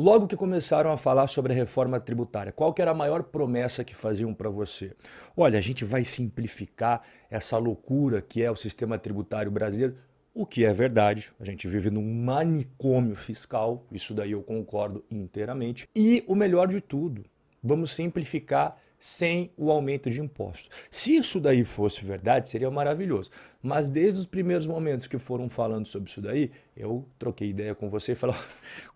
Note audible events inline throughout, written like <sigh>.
Logo que começaram a falar sobre a reforma tributária, qual que era a maior promessa que faziam para você? Olha, a gente vai simplificar essa loucura que é o sistema tributário brasileiro, o que é verdade. A gente vive num manicômio fiscal, isso daí eu concordo inteiramente. E o melhor de tudo, vamos simplificar sem o aumento de impostos. Se isso daí fosse verdade, seria maravilhoso. Mas desde os primeiros momentos que foram falando sobre isso daí, eu troquei ideia com você e falei: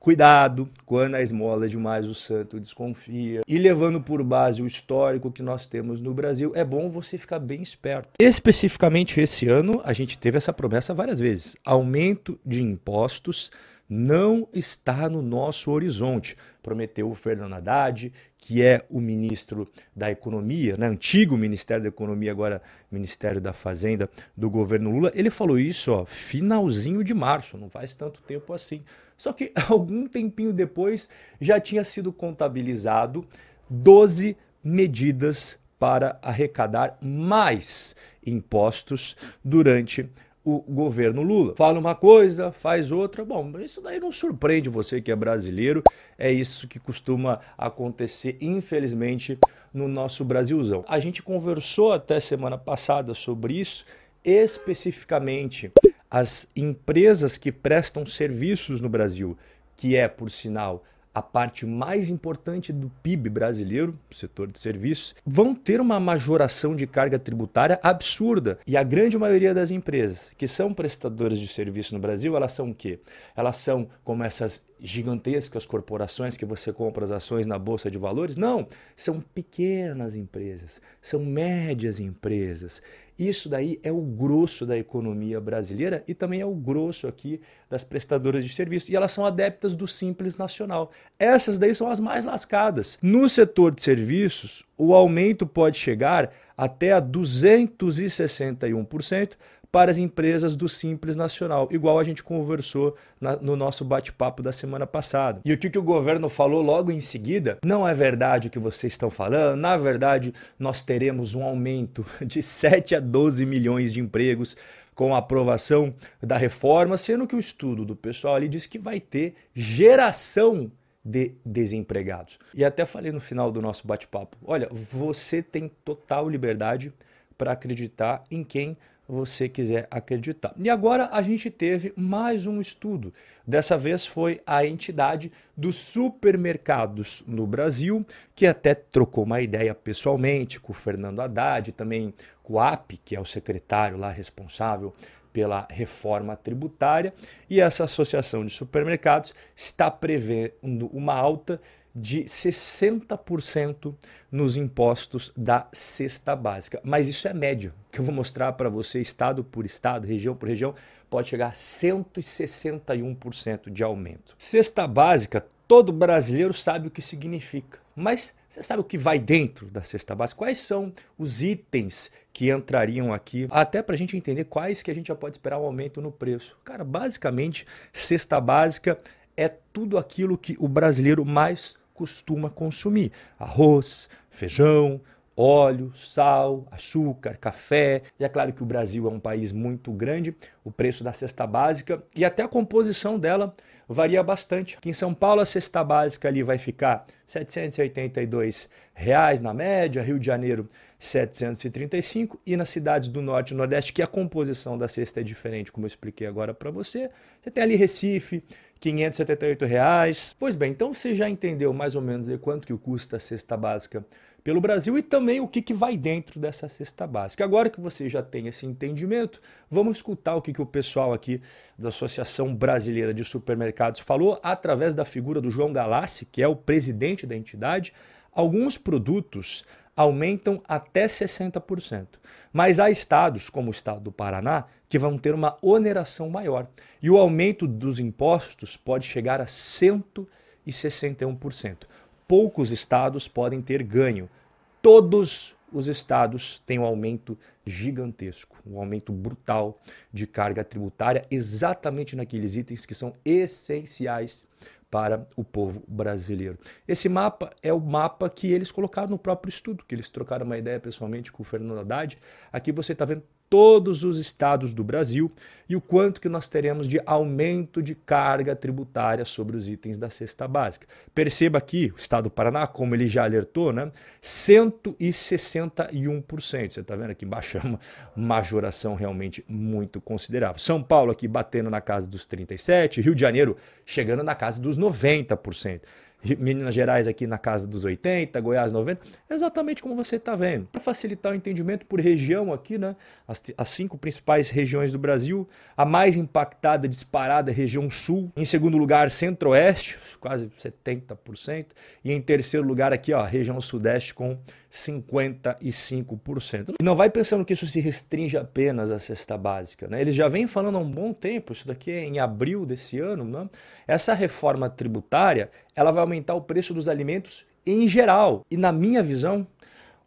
cuidado, quando a esmola é demais, o santo desconfia. E levando por base o histórico que nós temos no Brasil, é bom você ficar bem esperto. Especificamente esse ano, a gente teve essa promessa várias vezes: aumento de impostos não está no nosso horizonte. Prometeu o Fernando Haddad, que é o ministro da Economia, né? antigo Ministério da Economia, agora Ministério da Fazenda do governo Lula. Ele falou isso, ó, finalzinho de março, não faz tanto tempo assim. Só que <laughs> algum tempinho depois já tinha sido contabilizado 12 medidas para arrecadar mais impostos durante o governo Lula. Fala uma coisa, faz outra. Bom, isso daí não surpreende você que é brasileiro. É isso que costuma acontecer, infelizmente, no nosso Brasilzão. A gente conversou até semana passada sobre isso, especificamente as empresas que prestam serviços no Brasil, que é, por sinal, a parte mais importante do PIB brasileiro, setor de serviços, vão ter uma majoração de carga tributária absurda. E a grande maioria das empresas que são prestadoras de serviço no Brasil, elas são o quê? Elas são como essas gigantescas corporações que você compra as ações na bolsa de valores. Não, são pequenas empresas, são médias empresas. Isso daí é o grosso da economia brasileira e também é o grosso aqui das prestadoras de serviço. E elas são adeptas do Simples Nacional. Essas daí são as mais lascadas. No setor de serviços, o aumento pode chegar até a 261% para as empresas do Simples Nacional, igual a gente conversou na, no nosso bate-papo da semana passada. E o que, que o governo falou logo em seguida? Não é verdade o que vocês estão falando, na verdade, nós teremos um aumento <laughs> de 7 a 12 milhões de empregos com a aprovação da reforma, sendo que o estudo do pessoal ali diz que vai ter geração de desempregados. E até falei no final do nosso bate-papo: olha, você tem total liberdade para acreditar em quem você quiser acreditar. E agora a gente teve mais um estudo. Dessa vez foi a entidade dos supermercados no Brasil, que até trocou uma ideia pessoalmente com o Fernando Haddad, também com o AP, que é o secretário lá responsável pela reforma tributária, e essa associação de supermercados está prevendo uma alta de 60% nos impostos da cesta básica. Mas isso é médio, que eu vou mostrar para você estado por estado, região por região, pode chegar a 161% de aumento. Cesta básica, todo brasileiro sabe o que significa. Mas você sabe o que vai dentro da cesta básica? Quais são os itens que entrariam aqui? Até para a gente entender quais que a gente já pode esperar um aumento no preço. Cara, basicamente, cesta básica é tudo aquilo que o brasileiro mais costuma consumir: arroz, feijão, óleo, sal, açúcar, café. E é claro que o Brasil é um país muito grande, o preço da cesta básica e até a composição dela varia bastante. Aqui em São Paulo a cesta básica ali vai ficar 782 reais na média, Rio de Janeiro 735 e nas cidades do norte e nordeste que a composição da cesta é diferente, como eu expliquei agora para você. Você tem ali Recife, 578 reais. Pois bem, então você já entendeu mais ou menos quanto que custa a cesta básica pelo Brasil e também o que, que vai dentro dessa cesta básica. Agora que você já tem esse entendimento, vamos escutar o que, que o pessoal aqui da Associação Brasileira de Supermercados falou através da figura do João Galassi, que é o presidente da entidade. Alguns produtos aumentam até 60%. Mas há estados, como o estado do Paraná, que vão ter uma oneração maior. E o aumento dos impostos pode chegar a 161%. Poucos estados podem ter ganho. Todos os estados têm um aumento gigantesco, um aumento brutal de carga tributária, exatamente naqueles itens que são essenciais para o povo brasileiro. Esse mapa é o mapa que eles colocaram no próprio estudo, que eles trocaram uma ideia pessoalmente com o Fernando Haddad. Aqui você está vendo todos os estados do Brasil e o quanto que nós teremos de aumento de carga tributária sobre os itens da cesta básica. Perceba aqui, o estado do Paraná, como ele já alertou, né, 161%. Você está vendo aqui embaixo <laughs> é uma majoração realmente muito considerável. São Paulo aqui batendo na casa dos 37%, Rio de Janeiro chegando na casa dos 90%. <laughs> Minas Gerais aqui na casa dos 80, Goiás 90, exatamente como você está vendo. Para facilitar o entendimento por região aqui, né? As, as, cinco principais regiões do Brasil, a mais impactada, disparada, região sul. Em segundo lugar, centro-oeste, quase 70%. E em terceiro lugar aqui, ó, região sudeste com 55%. E não vai pensando que isso se restringe apenas à cesta básica. Né? Eles já vêm falando há um bom tempo, isso daqui é em abril desse ano. Né? Essa reforma tributária ela vai aumentar o preço dos alimentos em geral. E na minha visão,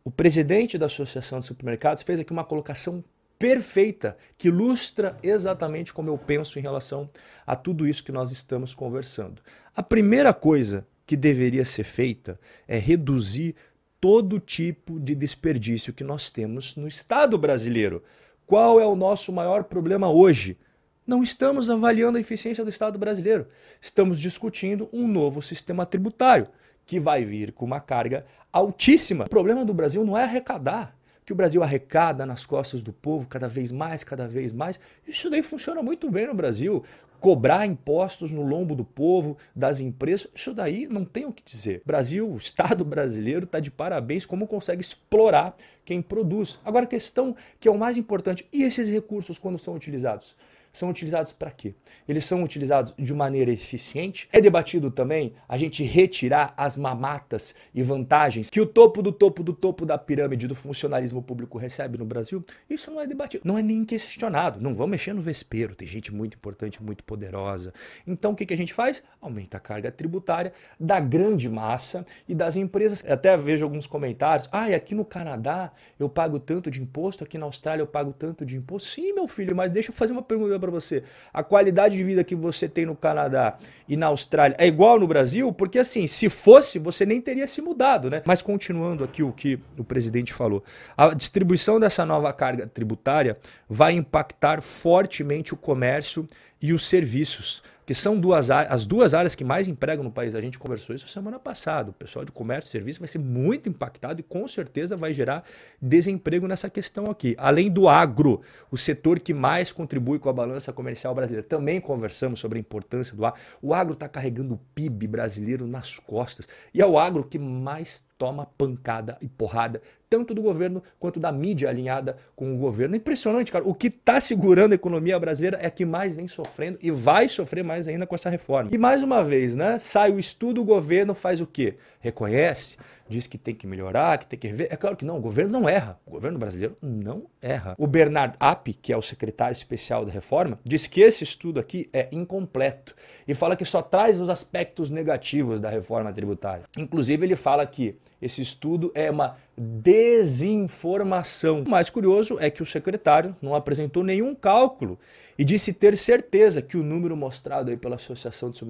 o presidente da Associação de Supermercados fez aqui uma colocação perfeita que ilustra exatamente como eu penso em relação a tudo isso que nós estamos conversando. A primeira coisa que deveria ser feita é reduzir todo tipo de desperdício que nós temos no Estado brasileiro. Qual é o nosso maior problema hoje? Não estamos avaliando a eficiência do Estado brasileiro. Estamos discutindo um novo sistema tributário que vai vir com uma carga altíssima. O problema do Brasil não é arrecadar, que o Brasil arrecada nas costas do povo cada vez mais, cada vez mais. Isso daí funciona muito bem no Brasil cobrar impostos no lombo do povo, das empresas, isso daí não tem o que dizer. Brasil, o Estado brasileiro está de parabéns como consegue explorar quem produz. Agora a questão que é o mais importante, e esses recursos quando são utilizados? São utilizados para quê? Eles são utilizados de maneira eficiente. É debatido também a gente retirar as mamatas e vantagens que o topo do topo do topo da pirâmide do funcionalismo público recebe no Brasil. Isso não é debatido, não é nem questionado. Não vamos mexer no vespeiro, tem gente muito importante, muito poderosa. Então o que, que a gente faz? Aumenta a carga tributária da grande massa e das empresas. Eu até vejo alguns comentários. Ah, e aqui no Canadá eu pago tanto de imposto, aqui na Austrália eu pago tanto de imposto. Sim, meu filho, mas deixa eu fazer uma pergunta para você. A qualidade de vida que você tem no Canadá e na Austrália é igual no Brasil? Porque assim, se fosse, você nem teria se mudado, né? Mas continuando aqui o que o presidente falou, a distribuição dessa nova carga tributária vai impactar fortemente o comércio e os serviços que são duas as duas áreas que mais empregam no país. A gente conversou isso semana passada. O pessoal de comércio e serviço vai ser muito impactado e com certeza vai gerar desemprego nessa questão aqui. Além do agro, o setor que mais contribui com a balança comercial brasileira. Também conversamos sobre a importância do agro. O agro está carregando o PIB brasileiro nas costas e é o agro que mais toma pancada e porrada, tanto do governo quanto da mídia alinhada com o governo. É impressionante, cara. O que está segurando a economia brasileira é que mais vem sofrendo e vai sofrer mais ainda com essa reforma. E mais uma vez, né? Sai o estudo, o governo faz o quê? Reconhece, diz que tem que melhorar, que tem que rever. É claro que não, o governo não erra. O governo brasileiro não erra. O Bernard App, que é o secretário especial da reforma, diz que esse estudo aqui é incompleto e fala que só traz os aspectos negativos da reforma tributária. Inclusive, ele fala que esse estudo é uma desinformação. O mais curioso é que o secretário não apresentou nenhum cálculo e disse ter certeza que o número mostrado aí pela Associação de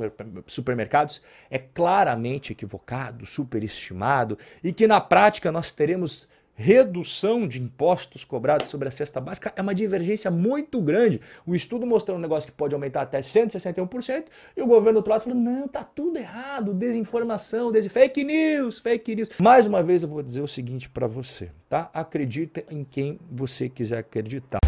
Supermercados é claramente equivocado, superestimado e que na prática nós teremos redução de impostos cobrados sobre a cesta básica é uma divergência muito grande. O estudo mostrou um negócio que pode aumentar até 161% e o governo do outro lado falou: não, tá tudo errado, desinformação, des fake news, fake news. Mais uma vez eu vou dizer o seguinte para você, tá? Acredita em quem você quiser acreditar.